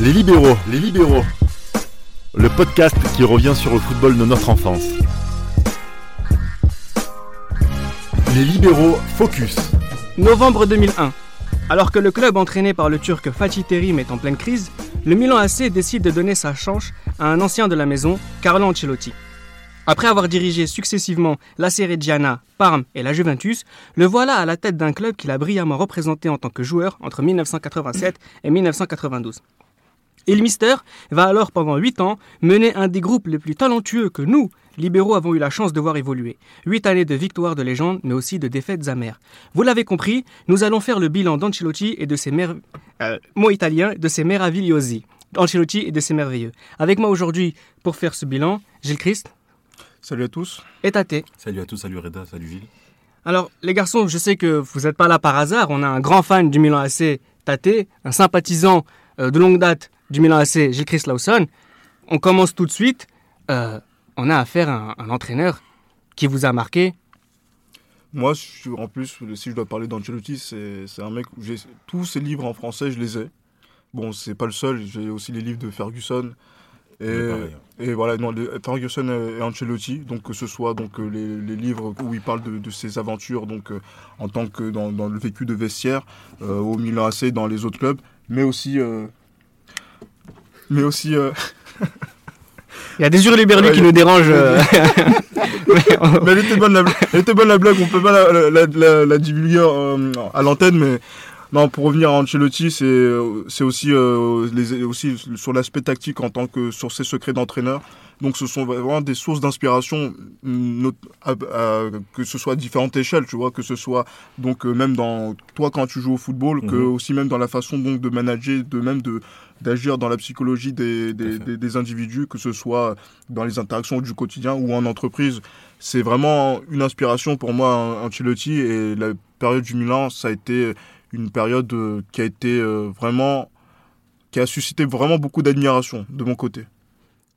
Les libéraux, les libéraux. Le podcast qui revient sur le football de notre enfance. Les libéraux focus. Novembre 2001. Alors que le club entraîné par le turc Fatih Terim est en pleine crise, le Milan AC décide de donner sa chance à un ancien de la maison, Carlo Ancelotti. Après avoir dirigé successivement la Reggiana, Parme et la Juventus, le voilà à la tête d'un club qu'il a brillamment représenté en tant que joueur entre 1987 et 1992. Il Mister va alors pendant 8 ans mener un des groupes les plus talentueux que nous, libéraux, avons eu la chance de voir évoluer. 8 années de victoires de légende, mais aussi de défaites amères. Vous l'avez compris, nous allons faire le bilan d'Ancelotti et de ses mer... euh, mots italiens, de ses meravigliosi. Ancelotti et de ses merveilleux. Avec moi aujourd'hui, pour faire ce bilan, Gilles Christ Salut à tous. et Tate. Salut à tous, salut Reda, salut Gilles. Alors, les garçons, je sais que vous n'êtes pas là par hasard. On a un grand fan du Milan AC, Tate, un sympathisant euh, de longue date du Milan AC, Gilles Christ Lawson. On commence tout de suite. Euh, on a affaire à un, un entraîneur qui vous a marqué. Moi, je suis- en plus, si je dois parler d'Ancelotti, c'est c'est un mec où j'ai tous ses livres en français, je les ai. Bon, c'est pas le seul, j'ai aussi les livres de Ferguson. Et, hein. et voilà, non, les- Ferguson et Ancelotti, donc que ce soit donc, euh, les, les livres où il parle de, de ses aventures donc, euh, en tant que dans, dans le vécu de vestiaire, euh, au Milan AC, dans les autres clubs, mais aussi. euh, mais aussi. euh, Il y a des hurluberlus Ouais, qui a- nous dérangent. euh. Mais on- Mais elle était bonne la, blague- elle était bonne la blague, on peut pas la, la, la- la divulguer euh, à l'antenne, mais non, pour revenir à Ancelotti, c'est c'est aussi, euh, les, aussi sur l'aspect tactique en tant que sur ses secrets d'entraîneur. Donc ce sont vraiment des sources d'inspiration, que ce soit à différentes échelles, tu vois, que ce soit donc même dans toi quand tu joues au football, que Mhm. aussi même dans la façon donc de manager, de même de d'agir dans la psychologie des, des, fait. des- des individus, que ce soit dans les interactions du quotidien ou en entreprise. C'est vraiment une inspiration pour moi, Ancelotti, et la période du Milan, ça a été une période euh, qui a été euh, vraiment, qui a suscité vraiment beaucoup d'admiration de mon côté.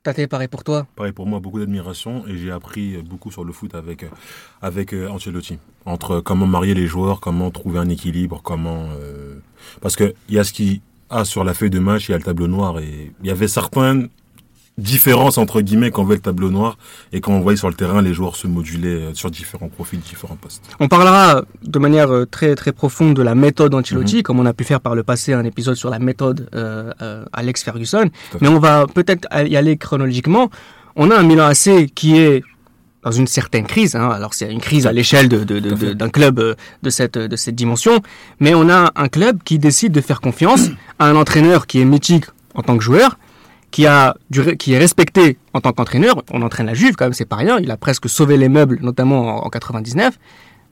Tate, pareil pour toi? Pareil pour moi, beaucoup d'admiration et j'ai appris beaucoup sur le foot avec, euh, avec euh, Ancelotti. Entre comment marier les joueurs, comment trouver un équilibre, comment... euh, Parce qu'il y a ce qui a sur la feuille de match, il y a le tableau noir et il y avait certaines différences entre guillemets quand on voit le tableau noir et quand on voyait sur le terrain les joueurs se moduler euh, sur différents profils, différents postes. On parlera de manière euh, très très profonde de la méthode Ancelotti, comme on a pu faire par le passé un épisode sur la méthode euh, euh, Alex Ferguson. Mais on va peut-être y aller chronologiquement. On a un Milan AC qui est dans une certaine crise. hein. Alors c'est une crise à l'échelle de- de- de- de- d'un club euh, de cette, de cette dimension. Mais on a un club qui décide de faire confiance à un entraîneur qui est mythique en tant que joueur, qui, a du qui est respecté en tant qu'entraîneur. On entraîne la Juve quand même, c'est pas rien. Il a presque sauvé les meubles, notamment en, en 99.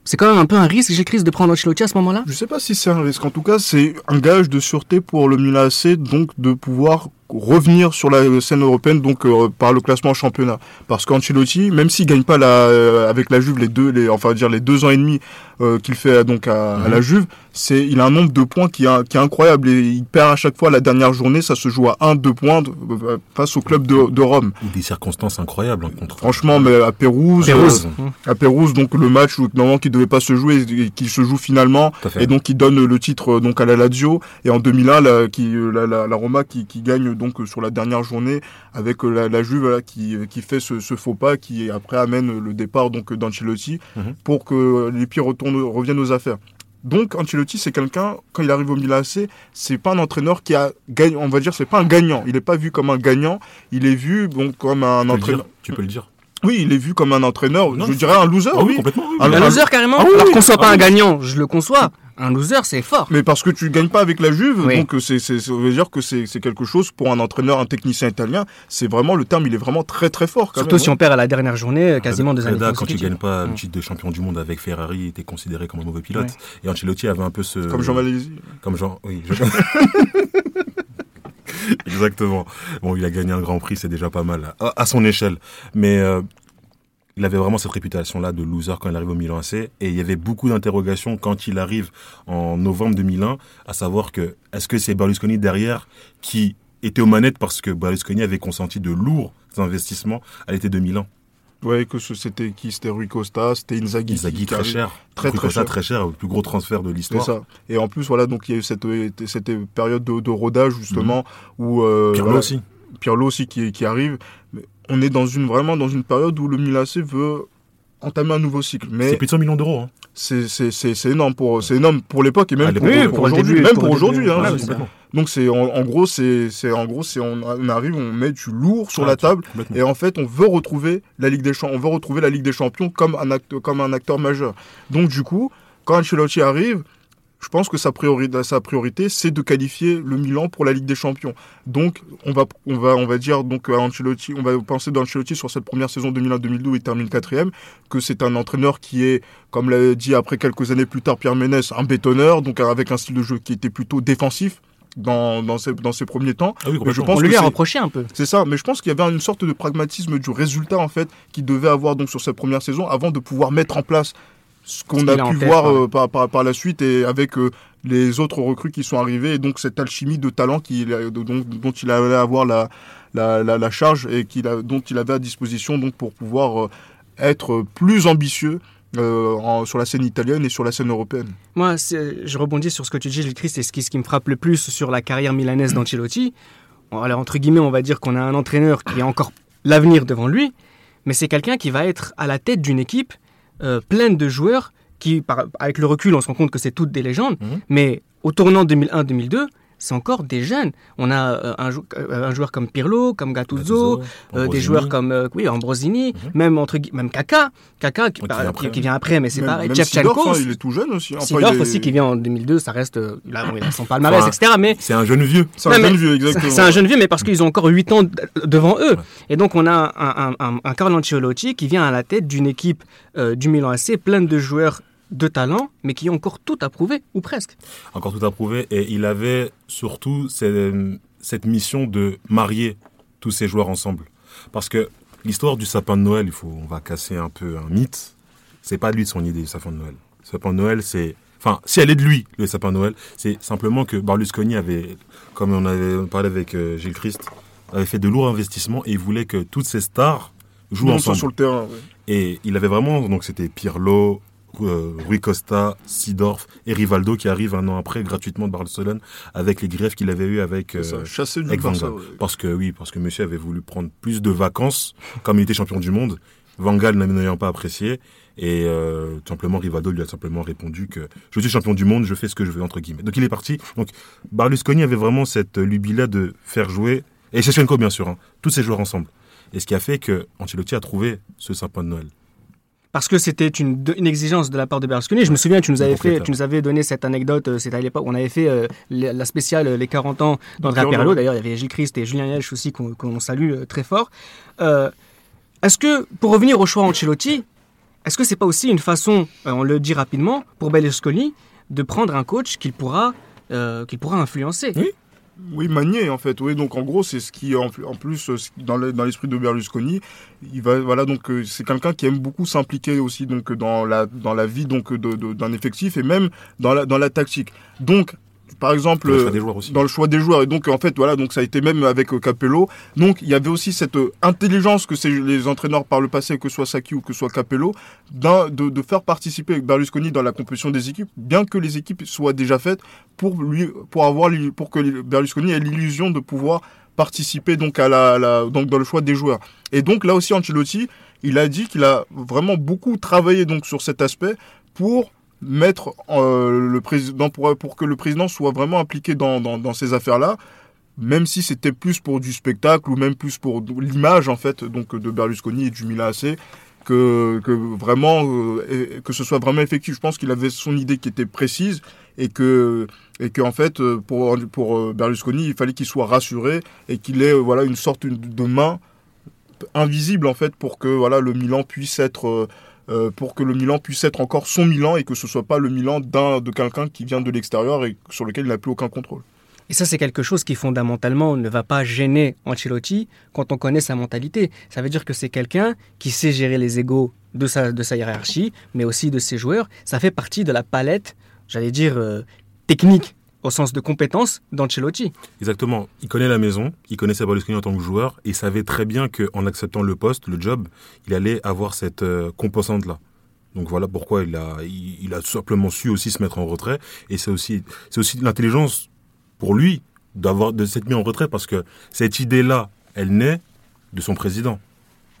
C'est quand même un peu un risque, j'ai crise de prendre Ancelotti à ce moment-là? Je sais pas si c'est un risque. En tout cas, c'est un gage de sûreté pour le Milan AC, donc de pouvoir revenir sur la scène européenne donc euh, par le classement championnat. Parce qu'Ancelotti même s'il gagne pas la, euh, avec la Juve les deux les enfin dire les deux ans et demi euh, qu'il fait donc à, à la Juve c'est il a un nombre de points qui est, qui est incroyable. Et il perd à chaque fois la dernière journée ça se joue à 1 2 points face au club de, de Rome. Des circonstances incroyables hein, contre... franchement mais à Pérouse, Pérouse. à Pérouse donc le match où normalement qui devait pas se jouer et qui se joue finalement et donc il donne le titre donc à la Lazio. Et en 2001 la, qui, la, la, la Roma qui, qui gagne donc euh, sur la dernière journée avec euh, la, la Juve voilà, qui, euh, qui fait ce, ce faux pas qui après amène le départ donc d'Ancelotti Mhm. pour que les pieds retournent reviennent aux affaires. Donc Ancelotti c'est quelqu'un quand il arrive au Milan AC c'est pas un entraîneur qui a gagné on va dire c'est pas un gagnant il est pas vu comme un gagnant il est vu bon comme un Tu entraîneur tu peux le dire. oui il est vu comme un entraîneur Non, je dirais un loser Ah oui, oui complètement. oui. Un loser carrément ah oui, Alors qu'on soit pas Ah un oui. gagnant, je le conçois. Un loser, c'est fort. Mais parce que tu gagnes pas avec la Juve, Oui. donc euh, c'est, c'est, ça veut dire que c'est, c'est quelque chose pour un entraîneur, un technicien italien. C'est vraiment le terme, il est vraiment très très fort. Quand Surtout même, si on perd à la dernière journée, euh, quasiment deux années quand tu gagnes pas le titre de champion du monde avec Ferrari, il était considéré comme un mauvais pilote. Ouais. Et Ancelotti avait un peu ce... Comme Jean Malaisie. Comme Jean, oui. je- Exactement. Bon, il a gagné un grand prix, c'est déjà pas mal, à, à son échelle. Mais euh, il avait vraiment cette réputation-là de loser quand il arrive au Milan AC. Et il y avait beaucoup d'interrogations quand il arrive en novembre 2001, à savoir que est-ce que c'est Berlusconi derrière qui était aux manettes parce que Berlusconi avait consenti de lourds investissements à l'été 2001 Ouais, que c'était qui? C'était Rui Costa, c'était Inzaghi. Inzaghi très cher. Très, Rui très Costa, cher. très cher, le plus gros transfert de C'est l'histoire. ça. Et en plus, voilà, donc il y a eu cette, cette période de, de rodage justement où euh, Pirlo voilà, aussi. Pirlo aussi qui, qui arrive. Mais on est dans une vraiment dans une période où le Milan AC veut entamer un nouveau cycle. C'est Mais plus de 100 millions d'euros. Hein. c'est c'est- c'est- c'est énorme pour c'est énorme pour l'époque et même À pour, aujourd'hui, début, même pour pour le début. aujourd'hui. hein. Ouais, c'est. Donc c'est en, en gros c'est c'est en gros c'est on, on arrive on met du lourd sur Ah, la table complètement. et en fait on veut retrouver la Ligue des Champions on veut retrouver la Ligue des Champions comme un acte, comme un acteur majeur. Donc du coup quand Ancelotti arrive je pense que sa priorité, sa priorité, c'est de qualifier le Milan pour la Ligue des Champions. Donc, on va, on va, on va dire donc à Ancelotti, on va penser d'Ancelotti sur cette première saison 2001-2002 où il termine quatrième, que c'est un entraîneur qui est, comme l'a dit après quelques années plus tard Pierre Ménès, un bétonneur, donc avec un style de jeu qui était plutôt défensif dans, dans, ses, dans ses premiers temps. Ah oui, Mais je complètement. pense On que lui a c'est- reproché un peu. c'est ça, mais je pense qu'il y avait une sorte de pragmatisme du résultat en fait qu'il devait avoir donc sur cette première saison avant de pouvoir mettre en place ce qu'on a pu tête, voir ouais. euh, par, par, par la suite et avec euh, les autres recrues qui sont arrivés et donc cette alchimie de talent qu'il a- dont, dont il allait avoir la, la, la, la charge et qu'il a, dont il avait à disposition donc pour pouvoir euh, être plus ambitieux euh, en- sur la scène italienne et sur la scène européenne. Moi, je rebondis sur ce que tu dis, Gilles Christ, et ce qui, ce qui me frappe le plus sur la carrière milanaise d'Ancelotti. Alors, entre guillemets, on va dire qu'on a un entraîneur qui a encore l'avenir devant lui, mais c'est quelqu'un qui va être à la tête d'une équipe euh, pleine de joueurs qui, par- avec le recul, on se rend compte que c'est toutes des légendes, Mhm. mais au tournant 2001-2002, c'est encore des jeunes. On a euh, un, jou- euh, un joueur comme Pirlo, comme Gattuso, Gattuso, euh, des Ambrosini. joueurs comme euh, oui, Ambrosini, Mhm. même, entre, même Kaka, Kaka qui, qui par- vient après. qui vient après, mais c'est pareil. même Seedorf, hein, il est tout jeune aussi. Enfin, Sidorf est- aussi qui vient en 2002, ça reste. Là, bon, il a son palmarès, Enfin, etc. Mais C'est un jeune vieux. C'est un jeune mais vieux, exactement. c'est un jeune vieux, mais parce qu'ils ont encore 8 ans devant eux. Ouais. Et donc, on a un, un, un, un Carlo Ancelotti qui vient à la tête d'une équipe euh, du Milan AC pleine de joueurs de talent, mais qui ont encore tout à prouver, ou presque. encore tout à prouver. Et il avait surtout cette, cette mission de marier tous ces joueurs ensemble. Parce que l'histoire du sapin de Noël, il faut, on va casser un peu un mythe. C'est pas lui de son idée, le sapin de Noël. Le sapin de Noël, c'est, enfin, si elle est de lui, le sapin de Noël, c'est simplement que Berlusconi avait, comme on avait parlé avec euh, Gilles Christ, avait fait de lourds investissements et il voulait que toutes ces stars jouent ensemble. sur le terrain. ouais. Et il avait vraiment, donc c'était Pirlo, Rui Costa, Sidorf et Rivaldo qui arrivent un an après gratuitement de Barcelone avec les greffes qu'il avait eu avec, euh, avec Van. Gaal. Parce que oui, parce que monsieur avait voulu prendre plus de vacances comme il était champion du monde. Van Gaal n'ayant pas apprécié et euh, tout simplement Rivaldo lui a simplement répondu que je suis champion du monde, je fais ce que je veux entre guillemets. Donc il est parti. Donc Berlusconi avait vraiment cette lubie là de faire jouer et Shevchenko bien sûr, hein, tous ces joueurs ensemble. Et ce qui a fait que Ancelotti a trouvé ce sapin de Noël. Parce que c'était une, exigence de la part de Berlusconi. Je me souviens, tu nous avais, fait, tu nous avais donné cette anecdote, euh, c'était à l'époque, on avait fait euh, la spéciale euh, Les 40 ans d'Andrea Pirlo. Pirlo. D'ailleurs, il y avait Gilles Christ et Julien Yelch aussi qu'on salue euh, très fort. Euh, Est-ce que, pour revenir au choix Ancelotti, est-ce que c'est pas aussi une façon, on le dit rapidement, pour Berlusconi de prendre un coach qu'il pourra, qu'il pourra influencer? Oui. Oui, manier en fait. Oui, donc en gros, c'est ce qui en, plus euh, dans le- dans l'esprit de Berlusconi, il va voilà donc euh, c'est quelqu'un qui aime beaucoup s'impliquer aussi donc dans la dans la vie donc d'un effectif et même dans la dans la tactique. Donc par exemple Le choix euh, des dans le choix des joueurs. Et donc en fait voilà donc ça a été même avec euh, Capello. Donc il y avait aussi cette euh, intelligence que les entraîneurs par le passé que ce soit Saki ou que ce soit Capello de, de faire participer Berlusconi dans la composition des équipes bien que les équipes soient déjà faites pour lui pour avoir pour que Berlusconi ait l'illusion de pouvoir participer donc à la, la- donc dans le choix des joueurs. Et donc là aussi Ancelotti il a dit qu'il a vraiment beaucoup travaillé donc sur cet aspect pour mettre euh, le président pour, pour que le président soit vraiment impliqué dans, dans, dans ces affaires-là, même si c'était plus pour du spectacle ou même plus pour l'image en fait donc de Berlusconi et du Milan AC que, que vraiment euh, que ce soit vraiment effectif. Je pense qu'il avait son idée qui était précise et que et que en fait euh, pour pour euh, Berlusconi il fallait qu'il soit rassuré et qu'il ait voilà une sorte de main invisible en fait pour que voilà le Milan puisse être euh, pour que le Milan puisse être encore son Milan et que ce soit pas le Milan d'un de quelqu'un qui vient de l'extérieur et sur lequel il n'a plus aucun contrôle. Et ça, c'est quelque chose qui fondamentalement ne va pas gêner Ancelotti quand on connaît sa mentalité. Ça veut dire que c'est quelqu'un qui sait gérer les égaux de sa, de sa hiérarchie, mais aussi de ses joueurs. Ça fait partie de la palette, j'allais dire, euh, technique au sens de compétence d'Ancelotti. Exactement. Il connaît la maison, il connaissait Berlusconi en tant que joueur, et il savait très bien qu'en acceptant le poste, le job, il allait avoir cette euh, composante-là. Donc voilà pourquoi il a, il, a simplement su aussi se mettre en retrait. Et c'est aussi, c'est aussi l'intelligence pour lui d'avoir de s'être mis en retrait parce que cette idée-là, elle naît de son président.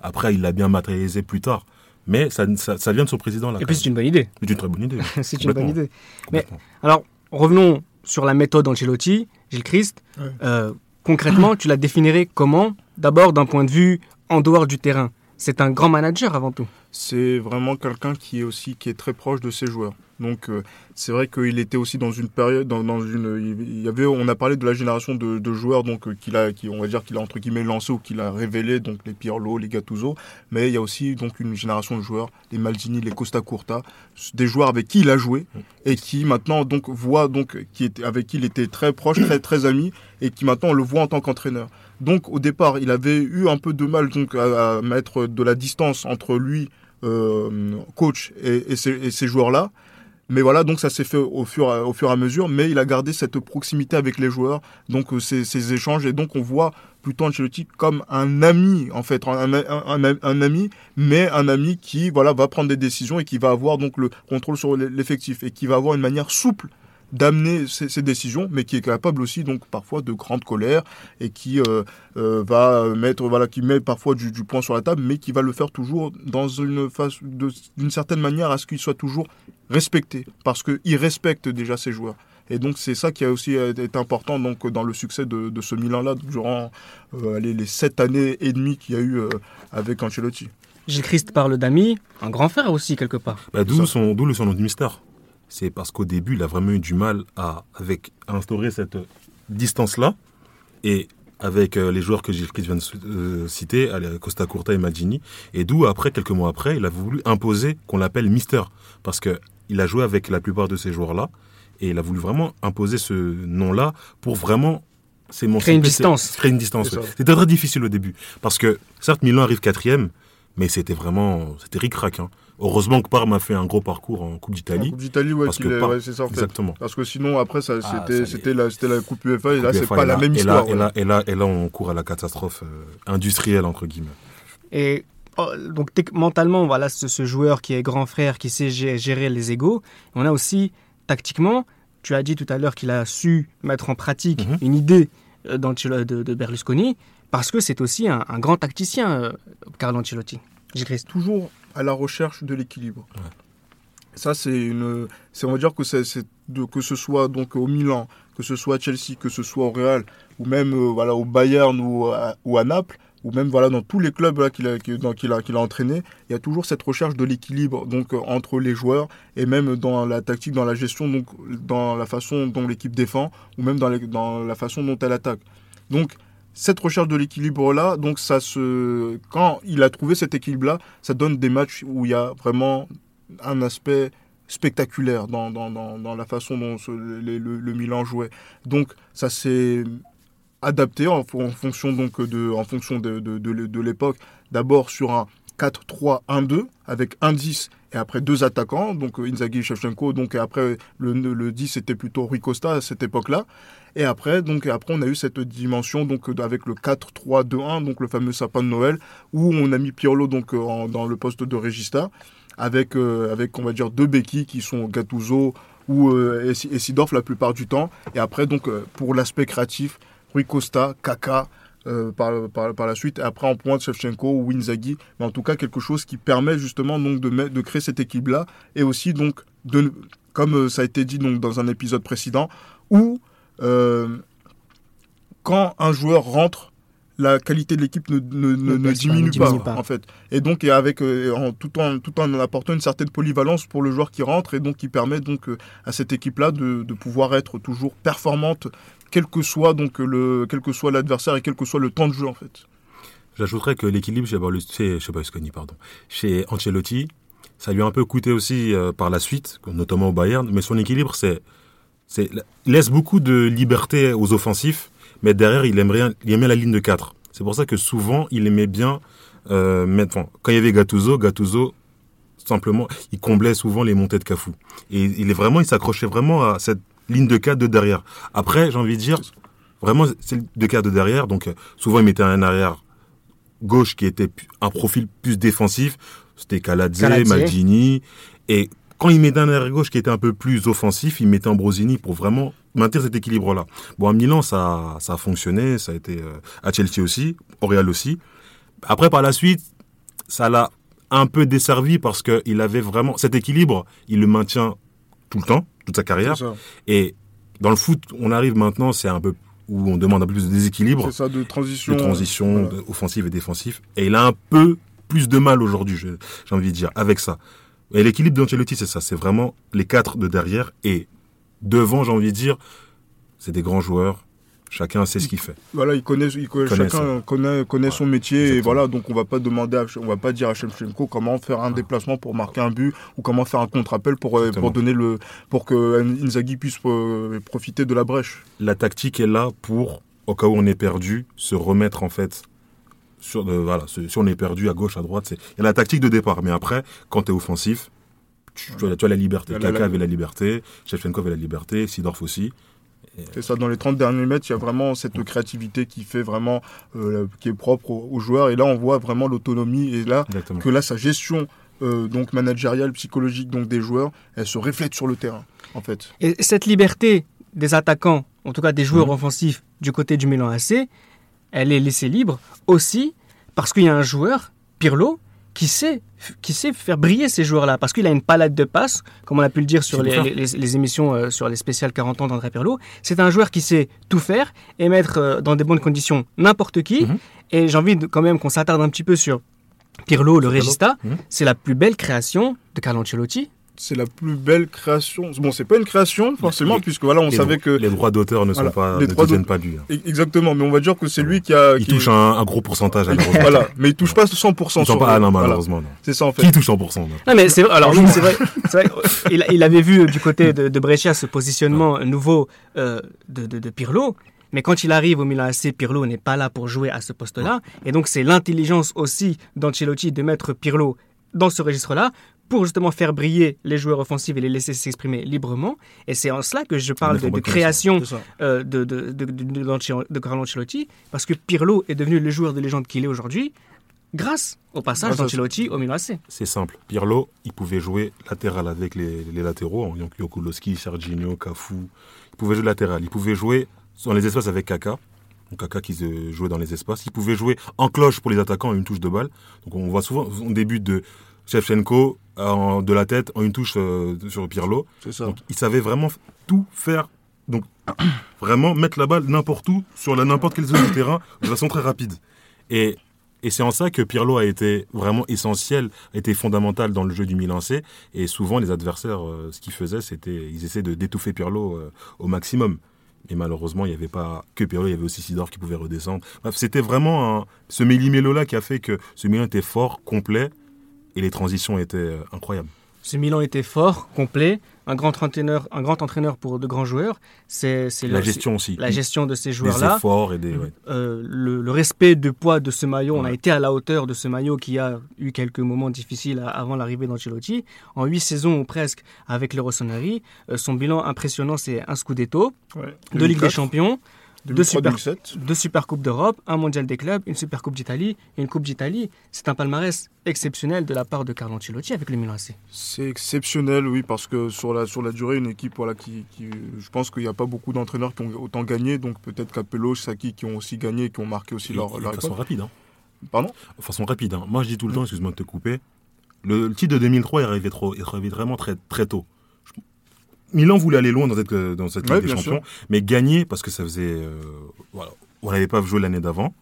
Après, il l'a bien matérialisé plus tard. Mais ça, ça, vient de son président là. Et puis c'est une bonne idée. C'est une très bonne idée. c'est une bonne idée. Mais alors, revenons sur la méthode Ancelotti, Gilles Christ. Euh, concrètement, tu la définirais comment? D'abord d'un point de vue en dehors du terrain. C'est un grand manager avant tout. C'est vraiment quelqu'un qui est aussi qui est très proche de ses joueurs. Donc euh, c'est vrai qu'il était aussi dans une période, dans, une, il y avait, on a parlé de la génération de, joueurs donc euh, qu'il a, qui, on va dire qu'il a entre guillemets lancé ou qu'il a révélé, donc les Pirlo, les Gattuso, mais il y a aussi donc une génération de joueurs, les Maldini, les Costa Curta, des joueurs avec qui il a joué et qui maintenant donc voit donc qui était avec qui il était très proche, très très ami et qui maintenant le voit en tant qu'entraîneur. Donc au départ, il avait eu un peu de mal donc à, mettre de la distance entre lui, euh, coach, et ces joueurs-là. Mais voilà, donc ça s'est fait au fur, au fur et à mesure, mais il a gardé cette proximité avec les joueurs, donc euh, ces, échanges, et donc on voit plutôt Ancelotti comme un ami, en fait, un, un, ami, mais un ami qui voilà va prendre des décisions et qui va avoir donc le contrôle sur l'effectif et qui va avoir une manière souple d'amener ses, décisions, mais qui est capable aussi donc parfois de grande colère et qui euh, euh, va mettre voilà qui met parfois du, du point sur la table, mais qui va le faire toujours dans une phase d'une certaine manière à ce qu'il soit toujours respecté, parce qu'il respecte déjà ses joueurs. Et donc c'est ça qui a aussi été important donc dans le succès de, ce Milan-là durant euh, les sept années et demie qu'il y a eu euh, avec Ancelotti. Gilles Christ parle d'ami, un grand frère aussi quelque part. Bah, d'où son, le son nom du mystère. C'est parce qu'au début il a vraiment eu du mal à, avec, instaurer cette distance-là. Et avec euh, les joueurs que Gilles vient de citer, Costa Curta et Magini, et d'où après, quelques mois après, il a voulu imposer qu'on l'appelle Mister, parce que il a joué avec la plupart de ces joueurs-là et il a voulu vraiment imposer ce nom-là pour vraiment créer une distance. Créer une distance. C'était très difficile au début parce que certes Milan arrive quatrième, mais c'était vraiment c'était ric-rac. Hein. Heureusement que Parme a fait un gros parcours en Coupe d'Italie. En Coupe d'Italie, ouais, c'est ça en fait. Exactement. Parce que sinon, après, ça, ah, c'était, la, c'était la Coupe UEFA, et là, c'est pas la même histoire. Et là, et, là, et, là, on court à la catastrophe euh, industrielle, entre guillemets. Et Oh, donc mentalement, voilà, ce, joueur qui est grand frère, qui sait gérer les égaux. On a aussi, tactiquement, tu as dit tout à l'heure qu'il a su mettre en pratique mhm. une idée euh, de, de, Berlusconi, parce que c'est aussi un, grand tacticien, euh, Carlo Ancelotti. J'écris toujours à la recherche de l'équilibre. Ça, c'est une. On va dire que, c'est, de, que ce soit donc au Milan, que ce soit à Chelsea, que ce soit au Real, ou même euh, voilà, au Bayern ou ou à Naples, ou même voilà dans tous les clubs qu'il a, qu'il a, qu'il a entraîné, il y a toujours cette recherche de l'équilibre donc euh, entre les joueurs et même dans la tactique, dans la gestion, donc dans la façon dont l'équipe défend ou même dans, dans la façon dont elle attaque. Donc cette recherche de l'équilibre là, donc ça se, quand il a trouvé cet équilibre là, ça donne des matchs où il y a vraiment un aspect spectaculaire dans, dans, dans, la façon dont le, Milan jouait. Donc ça s'est adapté en, fonction donc de, en fonction de, de, l'époque. D'abord sur un 4-3-1-2 avec un 10 et après deux attaquants, donc euh, Inzaghi et Shevchenko. Donc après le, le 10 c'était plutôt Rui Costa à cette époque-là. Et après donc après on a eu cette dimension donc avec le 4-3-2-1 donc le fameux sapin de Noël où on a mis Pirlo donc euh, dans le poste de régista avec euh, avec on va dire deux béquilles qui sont Gattuso ou et Sidorf la plupart du temps. Et après donc pour l'aspect créatif Rui Costa, Kaka, euh, par, par, la suite. Après, en pointe, Shevchenko ou Winzaghi. Mais en tout cas, quelque chose qui permet justement donc de, de créer cette équipe-là. Et aussi, donc, de, comme euh, ça a été dit donc, dans un épisode précédent, où euh, quand un joueur rentre, la qualité de l'équipe ne, ne, ne, diminue, pas, en fait. Et donc, et avec, en, tout, en, tout en apportant une certaine polyvalence pour le joueur qui rentre, et donc qui permet donc à cette équipe-là de, de pouvoir être toujours performante quel que soit donc le quel que soit l'adversaire et quel que soit le temps de jeu en fait. J'ajouterais que l'équilibre chez, chez, pardon, chez Ancelotti, ça lui a un peu coûté aussi euh, par la suite, notamment au Bayern, mais son équilibre, c'est, c'est laisse beaucoup de liberté aux offensifs, mais derrière, il il aimait la ligne de 4. C'est pour ça que souvent, il aimait bien euh, mettre, quand il y avait Gattuso, Gattuso, simplement, il comblait souvent les montées de Cafu. Et il est vraiment, il s'accrochait vraiment à cette ligne de 4 de derrière. Après, j'ai envie de dire, vraiment, c'est le de 4 de derrière. Donc, souvent, il mettait un arrière gauche qui était un profil plus défensif. C'était Caladze. Maldini. Et quand il mettait un arrière gauche qui était un peu plus offensif, il mettait Ambrosini pour vraiment maintenir cet équilibre-là. Bon, à Milan, ça, ça a fonctionné. Ça a été euh, à Chelsea aussi, au Real aussi. Après, par la suite, ça l'a un peu desservi parce qu'il avait vraiment cet équilibre, il le maintient tout le temps, toute sa carrière. Et dans le foot, on arrive maintenant, c'est un peu où on demande un peu plus de déséquilibre, C'est ça, de transition. de transition Voilà. de- offensive et défensive. Et il a un peu plus de mal aujourd'hui, j'ai envie de dire, avec ça. Et l'équilibre d'Ancelotti, c'est ça, c'est vraiment les quatre de derrière et devant, j'ai envie de dire, c'est des grands joueurs. Chacun sait ce qu'il fait. Voilà, il connaît, il connaît- Connaît chacun connaît, connaît son métier et voilà, donc on va pas demander, à, on va pas dire à Shevchenko comment faire un déplacement pour marquer un but ou comment faire un contre-appel pour euh, pour donner le pour que Inzaghi puisse euh, profiter de la brèche. la tactique est là pour, au cas où on est perdu, se remettre en fait sur de, voilà, si on est perdu à gauche, à droite, c'est il y a la tactique de départ. Mais après, quand tu es offensif, tu, tu as, tu as la liberté. Kaka avait la liberté, Shevchenko avait la liberté, Sidorf aussi. C'est ça, dans les 30 derniers mètres, il y a vraiment cette créativité qui fait vraiment, euh, qui est propre aux, aux joueurs. Et là, on voit vraiment l'autonomie. Et là, Exactement. que là, sa gestion euh, donc managériale, psychologique donc des joueurs, elle se reflète sur le terrain, en fait. Et cette liberté des attaquants, en tout cas des joueurs Mhm. offensifs du côté du Milan AC, elle est laissée libre aussi parce qu'il y a un joueur, Pirlo, qui sait, qui sait faire briller ces joueurs-là. Parce qu'il a une palette de passes, comme on a pu le dire sur les, émissions euh, sur les spéciales 40 ans d'André Pirlo. C'est un joueur qui sait tout faire et mettre euh, dans des bonnes conditions n'importe qui. Mhm. Et j'ai envie de, quand même qu'on s'attarde un petit peu sur Pirlo, le Pirlo. régista. Mhm. C'est la plus belle création de Carlo Ancelotti. C'est la plus belle création. Bon, c'est pas une création, forcément, Les- puisque voilà, on savait que. les droits d'auteur ne sont Voilà, pas, les ne deviennent pas lui. hein. Exactement, mais on va dire que c'est lui qui a. Il qui- touche un, un gros pourcentage à Voilà, mais il touche pas 100% Il sur touche pas, ah non, voilà. malheureusement, non. C'est ça en fait. Qui touche 100% non Non mais c'est vrai, alors oui, c'est vrai, c'est vrai, il, il avait vu euh, du côté de, de Brescia ce positionnement nouveau euh, de, de, de Pirlo, mais quand il arrive au Milan AC, Pirlo n'est pas là pour jouer à ce poste-là, et donc c'est l'intelligence aussi d'Ancelotti de mettre Pirlo dans ce registre-là pour justement faire briller les joueurs offensifs et les laisser s'exprimer librement, et c'est en cela que je parle de, création euh, de, de, Carlo Ancelotti, parce que Pirlo est devenu le joueur de légende qu'il est aujourd'hui, grâce au passage d'Ancelotti au Milan AC. C'est simple. Pirlo, il pouvait jouer latéral avec les, les latéraux, en Yokulowski, Serginho, Cafu. Il pouvait jouer latéral. Il pouvait jouer dans les espaces avec Kaka. Donc Kaka qui jouait dans les espaces. Il pouvait jouer en cloche pour les attaquants, une touche de balle. Donc on voit souvent, on débute de Shevchenko en- de la tête en une touche euh, sur Pirlo. C'est ça. Donc il savait vraiment tout faire. Donc vraiment mettre la balle n'importe où, sur n'importe quelle zone du terrain, de façon très rapide. Et, et c'est en ça que Pirlo a été vraiment essentiel, a été fondamental dans le jeu du Milan C. Et souvent les adversaires, euh, ce qu'ils faisaient, c'était ils essaient de d'étouffer Pirlo euh, au maximum. Et malheureusement, il n'y avait pas que Pirlo, il y avait aussi Sidorf qui pouvait redescendre. Bref, c'était vraiment un- ce méli-mélo-là qui a fait que ce Milan était fort, complet, et les transitions étaient euh, incroyables. Ce Milan était fort, complet, un grand entraîneur, un grand entraîneur pour de grands joueurs. C'est La le- gestion aussi. la gestion de ces des joueurs-là. efforts et des... ouais. Euh, le, le respect de poids de ce maillot, on a été à la hauteur de ce maillot qui a eu quelques moments difficiles avant l'arrivée d'Ancelotti. En huit saisons ou presque avec le Rossoneri, euh, son bilan impressionnant c'est un Scudetto, Ouais. deux Ligues des 2004, Champions, 2003, super- 2007. deux Super Coupes d'Europe, un Mondial des clubs, une Super Coupe d'Italie et une Coupe d'Italie. C'est un palmarès exceptionnel de la part de Carlo Ancelotti avec le Milan AC. C'est exceptionnel, oui, parce que sur la, sur la durée, une équipe, voilà, qui, qui- je pense qu'il n'y a pas beaucoup d'entraîneurs qui ont autant gagné, donc peut-être Capello, Saki qui ont aussi gagné et qui ont marqué aussi Et- leur, et leur de façon époque. rapide. Hein. Pardon? De façon rapide. hein. Moi, je dis tout le temps, excuse-moi de te couper, le, le titre de 2003 est arrivé, trop, est arrivé vraiment très, très tôt. Milan voulait aller loin dans cette, dans cette Ouais, Ligue des Champions, mais gagner, parce que ça faisait... euh, voilà, on n'avait pas joué l'année d'avant,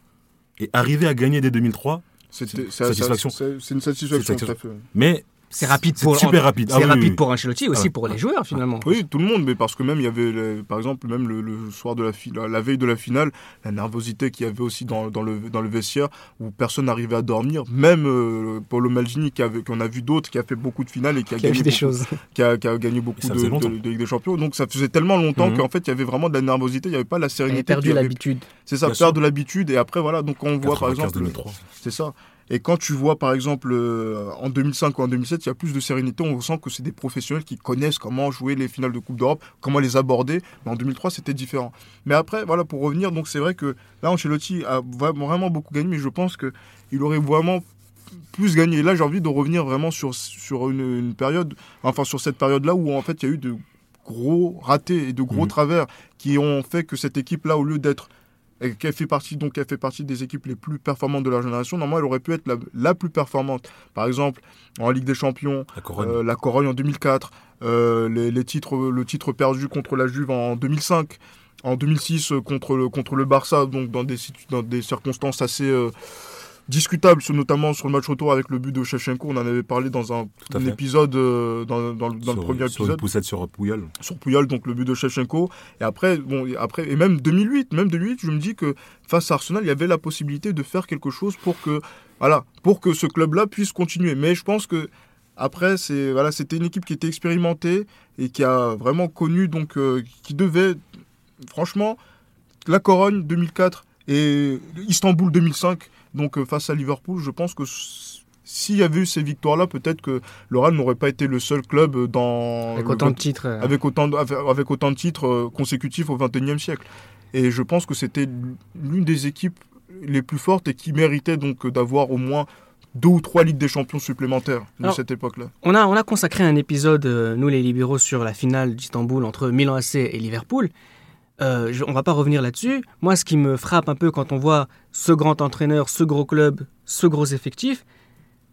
et arriver à gagner dès 2003, C'était C'est- ça- satisfaction. C'est une satisfaction, fait. mais C'est rapide c'est pour super rapide. C'est Ah oui, rapide oui, oui. pour Ancelotti aussi Ah pour les joueurs finalement. Oui, tout le monde, mais parce que même il y avait, le- par exemple, même le, le soir de la finale, la veille de la finale, la nervosité qu'il y avait aussi dans, dans, le, dans le vestiaire où personne n'arrivait à dormir. Même euh, Paolo Maldini, qui avait- qu'on a vu d'autres, qui a fait beaucoup de finales et qui a, Qui a gagné, vu des beaucoup, choses. qui a, qui a gagné beaucoup de, de, de Ligue des Champions. Donc ça faisait tellement longtemps Mhm. qu'en fait il y avait vraiment de la nervosité, il n'y avait pas la Il a sérénité. perdu y avait- l'habitude. C'est ça, perdre de l'habitude. Et après, voilà, donc on voit par 95, exemple. 2003. C'est ça. Et quand tu vois, par exemple, euh, en 2005 ou en 2007, il y a plus de sérénité. On sent que c'est des professionnels qui connaissent comment jouer les finales de Coupe d'Europe, comment les aborder. Mais en 2003, c'était différent. Mais après, voilà, pour revenir, donc c'est vrai que là, Ancelotti a vraiment beaucoup gagné, mais je pense qu'il aurait vraiment plus gagné. là, j'ai envie de revenir vraiment sur, sur une, période, enfin sur cette période-là où en fait il y a eu de gros ratés et de gros mmh. travers qui ont fait que cette équipe-là, au lieu d'être et qu'elle fait partie donc elle fait partie des équipes les plus performantes de la génération. Normalement, elle aurait pu être la, plus performante. Par exemple, en Ligue des Champions, la Corogne, euh, en 2004, euh, les, titres, le titre perdu contre la Juve en 2005, en 2006 euh, contre le contre le Barça, donc dans des dans des circonstances assez discutable, notamment sur le match retour avec le but de Shevchenko. On en avait parlé dans un, épisode, euh, dans, dans, le premier épisode. Sur poussette sur Pouyol. Sur Pouyol, donc le but de Shevchenko. Et après, bon, après, et même 2008, même 2008, je me dis que face à Arsenal, il y avait la possibilité de faire quelque chose pour que, voilà, pour que ce club-là puisse continuer. Mais je pense que après, c'est voilà, c'était une équipe qui était expérimentée et qui a vraiment connu, donc, euh, qui devait, franchement, la Corogne 2004 et Istanbul 2005 donc euh, face à Liverpool, je pense que s'il y avait eu ces victoires-là, peut-être que le Real n'aurait pas été le seul club dans avec autant de titres, euh. avec autant de, avec autant de titres euh, consécutifs au XXIe siècle. Et je pense que c'était l'une des équipes les plus fortes et qui méritait donc d'avoir au moins deux ou trois Ligues des Champions supplémentaires de cette époque-là. On a, on a consacré un épisode, nous les libéraux, sur la finale d'Istanbul entre Milan AC et Liverpool. Euh, on va pas revenir là-dessus. Moi, ce qui me frappe un peu quand on voit ce grand entraîneur, ce gros club, ce gros effectif,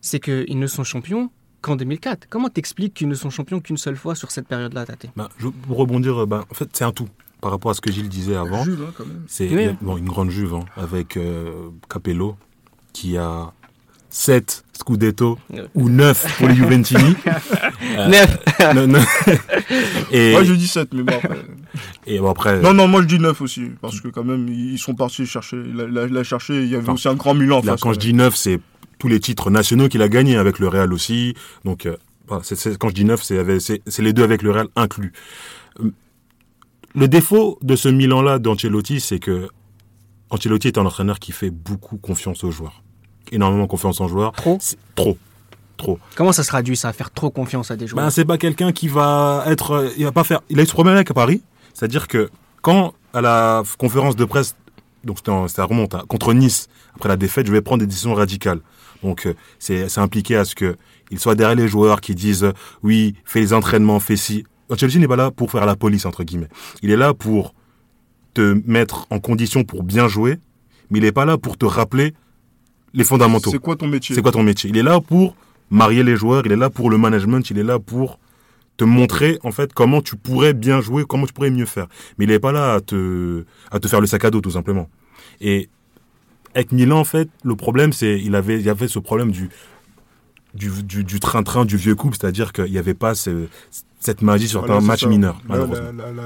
c'est qu'ils ne sont champions qu'en 2004. Comment t'expliques qu'ils ne sont champions qu'une seule fois sur cette période-là, Tate bah, Pour rebondir, bah, en fait, c'est un tout par rapport à ce que Gilles disait avant. Hein, c'est une grande juve hein, avec euh, Capello qui a 7 Scudetto ou 9 pour les Juventini. 9 euh, Moi je dis 7, mais bon après. Et bon, après. Non, non, moi je dis 9 aussi. Parce que quand même, ils sont partis chercher. Il a, cherché, il y avait aussi un grand Milan en face. Quand je dis 9, c'est tous les titres nationaux qu'il a gagnés avec le Real aussi. Donc, euh, quand je dis 9, c'est les deux avec le Real inclus. Euh, le défaut de ce Milan-là d'Ancelotti, c'est que Ancelotti est un entraîneur qui fait beaucoup confiance aux joueurs énormément confiance en joueur. Trop Trop. Trop. Comment ça se traduit ça, à faire trop confiance à des joueurs ben, C'est pas quelqu'un qui va être. Il va pas faire. Il a eu ce problème avec à Paris. C'est-à-dire que quand, à la conférence de presse, donc ça remonte à, contre Nice, après la défaite, je vais prendre des décisions radicales. Donc euh, c'est impliqué à ce qu'il soit derrière les joueurs qui disent oui, fais les entraînements, fais ci. Chelsea n'est pas là pour faire la police, entre guillemets. Il est là pour te mettre en condition pour bien jouer, mais il n'est pas là pour te rappeler les fondamentaux. C'est quoi ton métier C'est quoi ton métier? Il est là pour marier les joueurs, il est là pour le management, il est là pour te montrer en fait comment tu pourrais bien jouer, comment tu pourrais mieux faire. Mais il n'est pas là à te à te faire le sac à dos tout simplement. Et avec Milan en fait, le problème c'est il avait il y avait ce problème du du train-train du, vieux couple, c'est-à-dire qu'il n'y avait pas ce, cette magie sur un match mineur.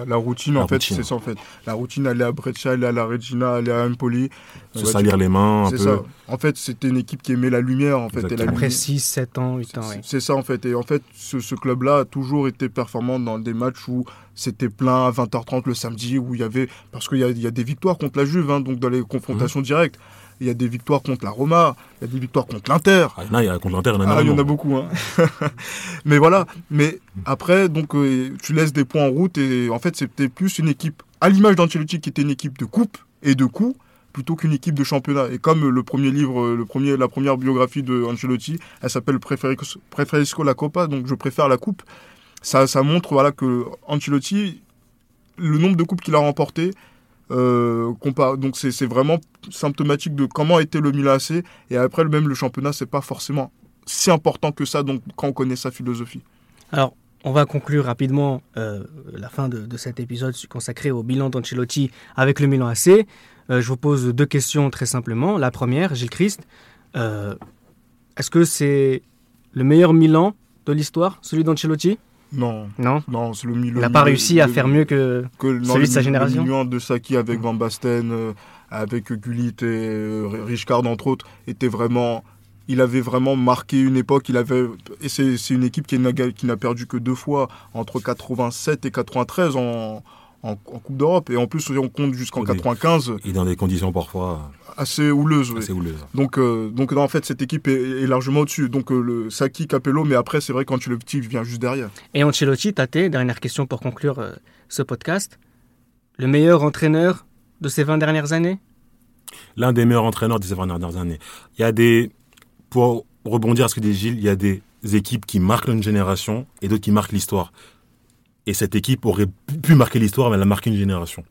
La, routine, en fait, c'est ça en fait. La routine, aller à Breccia, aller à la Regina, aller à Empoli. Se salir les mains un peu. Ça. En fait, c'était une équipe qui aimait la lumière. En fait, et Après 6, 7 ans, 8 ans. C'est ça en fait. Et en fait, ce, club-là a toujours été performant dans des matchs où c'était plein à 20h30 le samedi, où il y avait. Parce qu'il y, y, a des victoires contre la Juve, hein, donc dans les confrontations mmh. directes il y a des victoires contre la Roma, il y a des victoires contre l'Inter. Ah, non, il y a contre l'Inter, il y en a, ah, il y en a beaucoup. Hein. mais voilà, mais après, donc euh, tu laisses des points en route et en fait, c'était plus une équipe, à l'image d'Ancelotti, qui était une équipe de coupe et de coups, plutôt qu'une équipe de championnat. Et comme le premier livre, le premier, la première biographie de Ancelotti, elle s'appelle Preferisco la Copa, donc je préfère la coupe. Ça, ça montre voilà que Ancelotti, le nombre de coupes qu'il a remporté, euh, donc c'est vraiment symptomatique de comment était le Milan AC. Et après, même le championnat, c'est pas forcément si important que ça donc, quand on connaît sa philosophie. Alors, on va conclure rapidement euh, la fin de, cet épisode consacré au bilan d'Ancelotti avec le Milan AC. Euh, je vous pose deux questions très simplement. La première, Gilles Christ, est-ce que c'est le meilleur Milan de l'histoire, celui d'Ancelotti? Non. Non? Non, c'est le, Il n'a pas réussi à faire mieux que, celui de sa génération? Le de Saki avec Van Basten, euh, avec Gullit et euh, Richard entre autres, était vraiment. Il avait vraiment marqué une époque. Il avait et c'est une équipe qui n'a perdu que deux fois entre 87 et 93 en en, Coupe d'Europe. Et en plus, on compte jusqu'en 95. Et dans des conditions parfois assez houleuses. Assez houleuses. Donc, donc en fait, cette équipe est, largement au-dessus. Donc le Saki, Capello, mais après, c'est vrai qu'Ancelotti vient juste derrière. Et Ancelotti, Tate, dernière question pour conclure ce podcast. Le meilleur entraîneur de ces 20 dernières années? L'un des meilleurs entraîneurs de ces 20 dernières années. Il y a des. Pour rebondir à ce que dit Gilles, il y a des équipes qui marquent une génération et d'autres qui marquent l'histoire. Et cette équipe aurait pu marquer l'histoire, mais elle a marqué une génération.